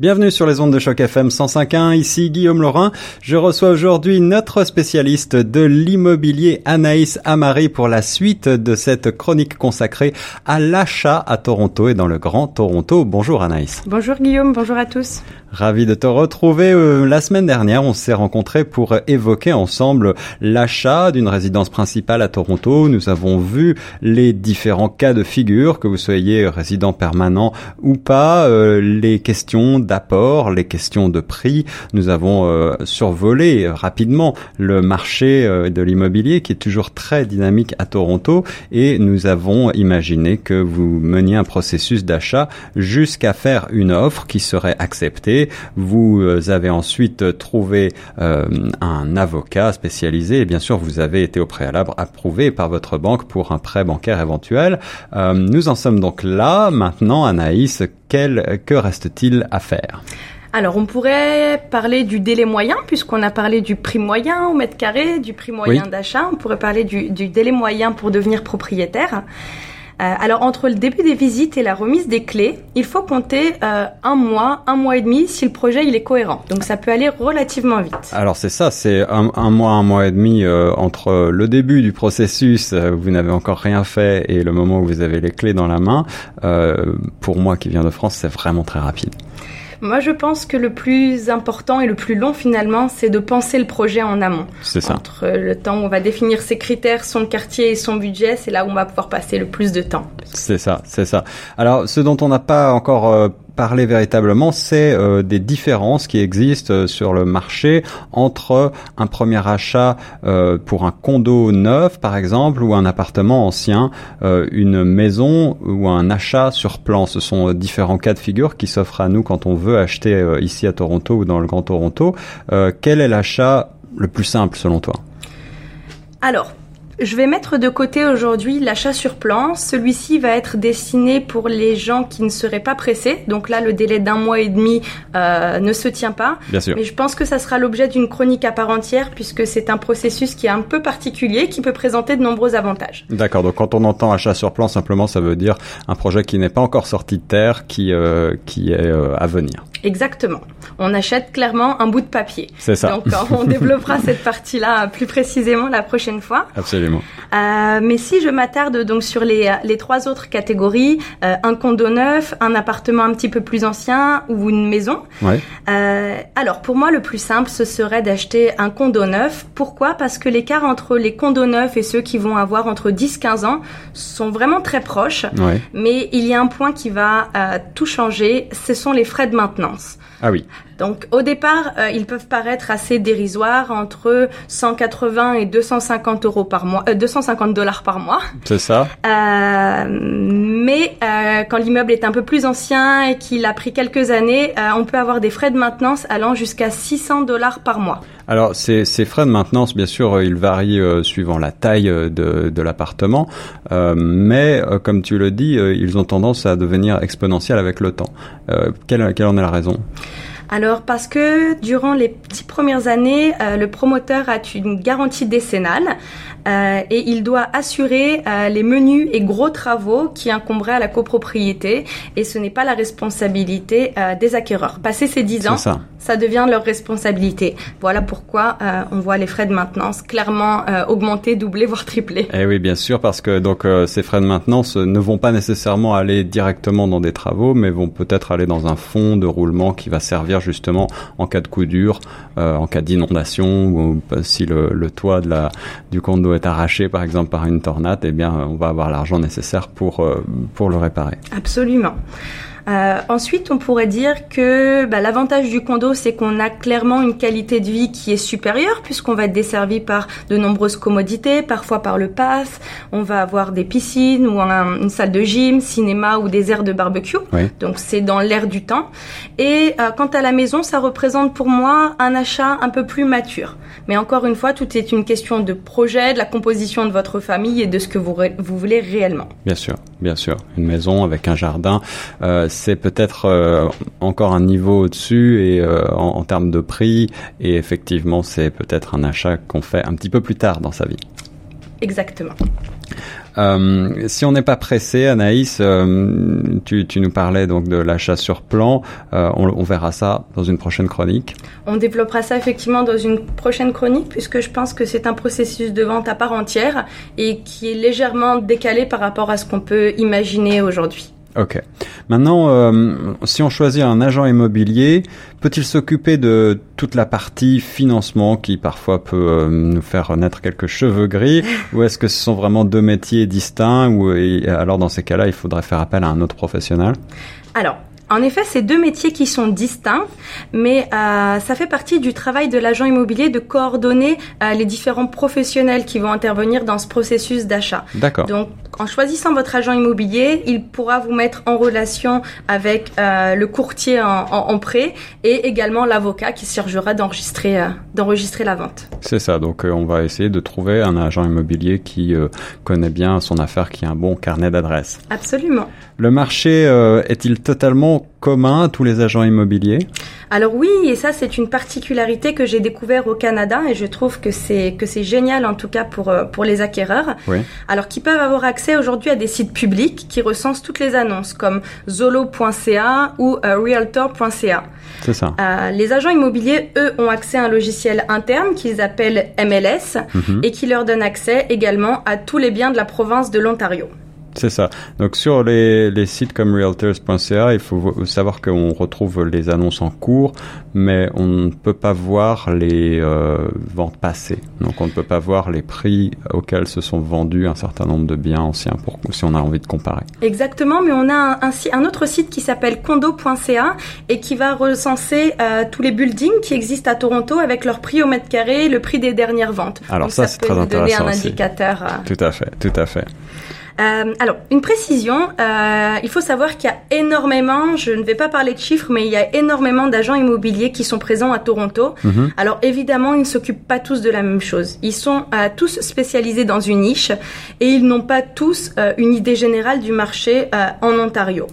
Bienvenue sur les ondes de choc FM 105.1. Ici Guillaume Laurin. Je reçois aujourd'hui notre spécialiste de l'immobilier Anaïs Amari pour la suite de cette chronique consacrée à l'achat à Toronto et dans le Grand Toronto. Bonjour Anaïs. Bonjour Guillaume, bonjour à tous. Ravi de te retrouver. Euh, la semaine dernière, on s'est rencontrés pour évoquer ensemble l'achat d'une résidence principale à Toronto. Nous avons vu les différents cas de figure, que vous soyez résident permanent ou pas, euh, les questions d'apport, les questions de prix. Nous avons euh, survolé rapidement le marché de l'immobilier qui est toujours très dynamique à Toronto et nous avons imaginé que vous meniez un processus d'achat jusqu'à faire une offre qui serait acceptée vous euh, avez ensuite trouvé euh, un avocat spécialisé et bien sûr vous avez été au préalable approuvé par votre banque pour un prêt bancaire éventuel. Euh, nous en sommes donc là. Maintenant, Anaïs, quel, que reste-t-il à faire? Alors, on pourrait parler du délai moyen, puisqu'on a parlé du prix moyen au mètre carré, du prix moyen d'achat. On pourrait parler du, du, délai moyen pour devenir propriétaire. Euh, alors entre le début des visites et la remise des clés, il faut compter euh, un mois, un mois et demi si le projet il est cohérent. Donc ça peut aller relativement vite. Alors c'est ça, c'est un, mois, un mois et demi euh, entre le début du processus, où vous n'avez encore rien fait, et le moment où vous avez les clés dans la main. pour moi qui viens de France, c'est vraiment très rapide. Moi, je pense que le plus important et le plus long finalement, c'est de penser le projet en amont. C'est ça. Entre le temps où on va définir ses critères, son quartier et son budget, c'est là où on va pouvoir passer le plus de temps. C'est ça, c'est ça. Alors, ce dont on n'a pas encore euh, parler véritablement, c'est euh, des différences qui existent euh, sur le marché entre un premier achat euh, pour un condo neuf, par exemple, ou un appartement ancien, une maison ou un achat sur plan. Ce sont différents cas de figure qui s'offrent à nous quand on veut acheter ici à Toronto ou dans le Grand Toronto. quel est l'achat le plus simple selon toi? Alors, je vais mettre de côté aujourd'hui l'achat sur plan. Celui-ci va être destiné pour les gens qui ne seraient pas pressés. Donc là, le délai d'un mois et demi euh, ne se tient pas. Bien sûr. Mais je pense que ça sera l'objet d'une chronique à part entière puisque c'est un processus qui est un peu particulier, qui peut présenter de nombreux avantages. D'accord. Donc quand on entend achat sur plan, simplement, ça veut dire un projet qui n'est pas encore sorti de terre, qui euh, qui est euh, à venir. Exactement. On achète clairement un bout de papier. C'est ça. Donc on développera cette partie-là plus précisément la prochaine fois. Absolument. Euh, mais si je m'attarde donc sur les, les trois autres catégories, euh, un condo neuf, un appartement un petit peu plus ancien ou une maison. Ouais. Euh, alors pour moi le plus simple ce serait d'acheter un condo neuf. Pourquoi? Parce que l'écart entre les condos neufs et ceux qui vont avoir entre 10-15 ans sont vraiment très proches. Ouais. Mais il y a un point qui va euh, tout changer, ce sont les frais de maintenance. else Ah oui. Donc au départ, euh, ils peuvent paraître assez dérisoires, entre 180 et 250 euros par mois, 250 euh, dollars par mois. C'est ça. Euh, mais quand l'immeuble est un peu plus ancien et qu'il a pris quelques années, on peut avoir des frais de maintenance allant jusqu'à 600 dollars par mois. Alors ces, ces, frais de maintenance, bien sûr, ils varient suivant la taille de, de l'appartement, mais comme tu le dis, ils ont tendance à devenir exponentiels avec le temps. quelle, quelle en est la raison? Alors parce que durant les petites premières années, euh, le promoteur a une garantie décennale euh, et il doit assurer euh, les menus et gros travaux qui incomberaient à la copropriété et ce n'est pas la responsabilité des acquéreurs. Passé ces 10 ans, ça. Ça. devient leur responsabilité. Voilà pourquoi on voit les frais de maintenance clairement augmenter, doubler, voire tripler. Eh oui, bien sûr, parce que donc ces frais de maintenance ne vont pas nécessairement aller directement dans des travaux, mais vont peut-être aller dans un fonds de roulement qui va servir justement en cas de coup dur, euh, en cas d'inondation ou euh, si le, le, toit de la, du condo est arraché par exemple par une tornade, eh bien on va avoir l'argent nécessaire pour, euh, pour le réparer. Absolument. Euh, ensuite, on pourrait dire que bah, l'avantage du condo, c'est qu'on a clairement une qualité de vie qui est supérieure puisqu'on va être desservi par de nombreuses commodités, parfois par le pass. On va avoir des piscines ou une salle de gym, cinéma ou des aires de barbecue. Donc c'est dans l'air du temps. Et euh, quant à la maison, ça représente pour moi un achat un peu plus mature. Mais encore une fois, tout est une question de projet, de la composition de votre famille et de ce que vous, vous voulez réellement. Bien sûr, bien sûr. Une maison avec un jardin. Euh, c'est peut-être euh, encore un niveau au-dessus et euh, en, en, termes de prix. Et effectivement, c'est peut-être un achat qu'on fait un petit peu plus tard dans sa vie. Exactement. Euh, si on n'est pas pressé, Anaïs, euh, tu, tu, nous parlais donc de l'achat sur plan. Euh, on, on, verra ça dans une prochaine chronique. On développera ça effectivement dans une prochaine chronique puisque je pense que c'est un processus de vente à part entière et qui est légèrement décalé par rapport à ce qu'on peut imaginer aujourd'hui. Ok. Maintenant, euh, si on choisit un agent immobilier, peut-il s'occuper de toute la partie financement qui parfois peut euh, nous faire naître quelques cheveux gris, ou est-ce que ce sont vraiment deux métiers distincts, ou alors dans ces cas-là, il faudrait faire appel à un autre professionnel? Alors, en effet, c'est deux métiers qui sont distincts, mais euh, ça fait partie du travail de l'agent immobilier de coordonner euh, les différents professionnels qui vont intervenir dans ce processus d'achat. D'accord. Donc, en choisissant votre agent immobilier, il pourra vous mettre en relation avec euh, le courtier en, en, en, prêt et également l'avocat qui chargera d'enregistrer d'enregistrer la vente. C'est ça. Donc, on va essayer de trouver un agent immobilier qui connaît bien son affaire, qui a un bon carnet d'adresses. Absolument. Le marché est-il totalement commun à tous les agents immobiliers Alors oui, et ça c'est une particularité que j'ai découvert au Canada et je trouve que c'est que c'est génial en tout cas pour pour les acquéreurs. Oui. Alors qui peuvent avoir accès aujourd'hui à des sites publics qui recensent toutes les annonces comme zolo.ca ou euh, realtor.ca. C'est ça. Euh, les agents immobiliers, eux, ont accès à un logiciel interne qu'ils appellent MLS Mhm. mm -hmm. et qui leur donne accès également à tous les biens de la province de l'Ontario. C'est ça. Donc sur les, les sites comme realtors.ca, il faut savoir qu'on retrouve les annonces en cours, mais on ne peut pas voir les euh, ventes passées. Donc on ne peut pas voir les prix auxquels se sont vendus un certain nombre de biens anciens pour si on a envie de comparer. Exactement, mais on a un, un, un autre site qui s'appelle condo.ca et qui va recenser euh, tous les buildings qui existent à Toronto avec leur prix au mètre carré, le prix des dernières ventes. Alors Donc ça, ça c'est très nous donner intéressant un aussi. indicateur. euh, Tout à fait, tout à fait. Euh, alors, une précision, euh, il faut savoir qu'il y a énormément, je ne vais pas parler de chiffres, mais il y a énormément d'agents immobiliers qui sont présents à Toronto. Mhm. Alors évidemment, ils ne s'occupent pas tous de la même chose. Ils sont euh, tous spécialisés dans une niche et ils n'ont pas tous euh, une idée générale du marché en Ontario.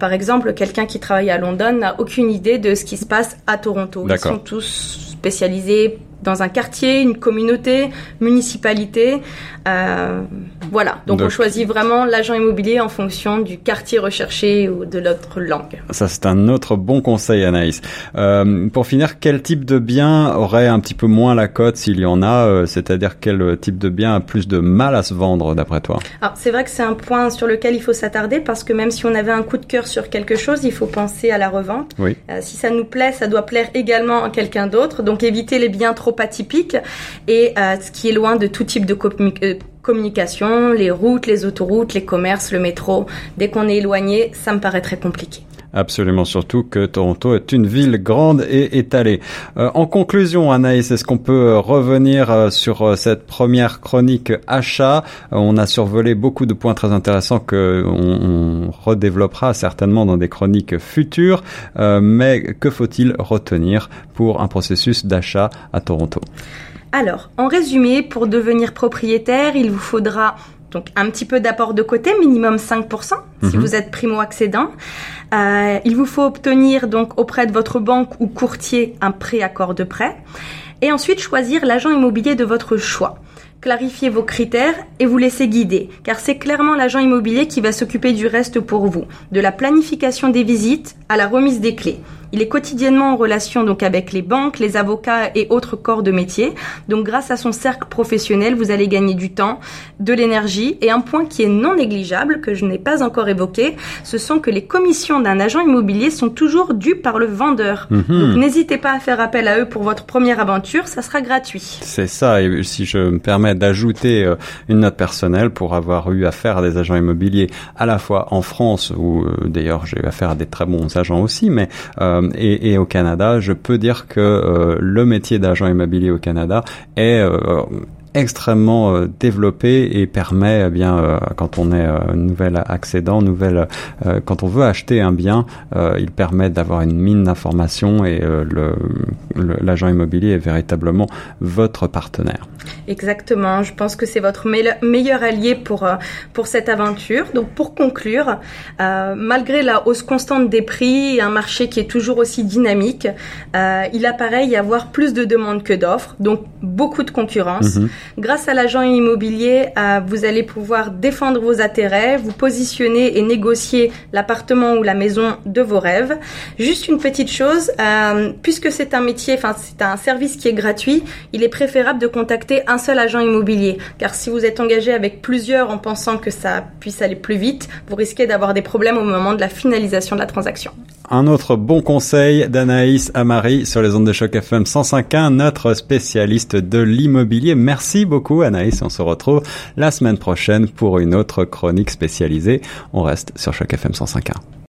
Par exemple, quelqu'un qui travaille à London n'a aucune idée de ce qui se passe à Toronto. Ils sont tous spécialisés dans un quartier, une communauté, municipalité. Euh, voilà. Donc, Donc- on choisit vraiment l'agent immobilier en fonction du quartier recherché ou de l'autre langue. Ça, c'est un autre bon conseil, Anaïs. Euh, pour finir, quel type de bien aurait un petit peu moins la cote s'il y en a euh, C'est-à-dire quel type de bien a plus de mal à se vendre, d'après toi? Alors, c'est vrai que c'est un point sur lequel il faut s'attarder parce que même si on avait un coup de cœur sur quelque chose, il faut penser à la revente. Oui. Euh, si ça nous plaît, ça doit plaire également à quelqu'un d'autre. Donc, éviter les biens trop atypiques et euh, ce qui est loin de tout type de euh, communication, les routes, les autoroutes, les commerces, le métro. Dès qu'on est éloigné, ça me paraît très compliqué. Absolument, surtout que Toronto est une ville grande et étalée. Euh, en conclusion, Anaïs, est-ce qu'on peut euh, revenir euh, sur cette première chronique achat? On a survolé beaucoup de points très intéressants que on, redéveloppera certainement dans des chroniques futures. Mais que faut-il retenir pour un processus d'achat à Toronto? Alors, en résumé, pour devenir propriétaire, il vous faudra donc un petit peu d'apport de côté, minimum 5% si Mhm. vous êtes primo-accédant. Euh, il vous faut obtenir donc auprès de votre banque ou courtier un préaccord de prêt. Et ensuite choisir l'agent immobilier de votre choix. Clarifiez vos critères et vous laissez guider, car c'est clairement l'agent immobilier qui va s'occuper du reste pour vous, de la planification des visites à la remise des clés. Il est quotidiennement en relation donc avec les banques, les avocats et autres corps de métier. Donc grâce à son cercle professionnel, vous allez gagner du temps, de l'énergie et un point qui est non négligeable que je n'ai pas encore évoqué, ce sont que les commissions d'un agent immobilier sont toujours dues par le vendeur. Mhm. Donc n'hésitez pas à faire appel à eux pour votre première aventure, ça sera gratuit. C'est ça, et si je me permets d'ajouter euh, une note personnelle pour avoir eu affaire à des agents immobiliers à la fois en France, où euh, d'ailleurs j'ai eu affaire à des très bons agents aussi, mais euh, et, et au Canada, je peux dire que euh, le métier d'agent immobilier au Canada est euh, extrêmement euh, développé et permet eh bien euh, quand on est euh, nouvel accédant, nouvelle euh, quand on veut acheter un bien, euh, il permet d'avoir une mine d'informations et euh, le le- l'agent immobilier est véritablement votre partenaire. Exactement, je pense que c'est votre meille- meilleur allié pour, pour cette aventure. Donc pour conclure, malgré la hausse constante des prix et un marché qui est toujours aussi dynamique, il apparaît y avoir plus de demandes que d'offres, donc beaucoup de concurrence. Mhm. Grâce à l'agent immobilier, euh, vous allez pouvoir défendre vos intérêts, vous positionner et négocier l'appartement ou la maison de vos rêves. Juste une petite chose, euh, puisque c'est un métier, enfin c'est un service qui est gratuit, il est préférable de contacter un seul agent immobilier, car si vous êtes engagé avec plusieurs en pensant que ça puisse aller plus vite, vous risquez d'avoir des problèmes au moment de la finalisation de la transaction. Un autre bon conseil d'Anaïs Amari sur les ondes de choc FM 105.1, notre spécialiste de l'immobilier. Merci beaucoup Anaïs, on se retrouve la semaine prochaine pour une autre chronique spécialisée. On reste sur choc FM 105.1.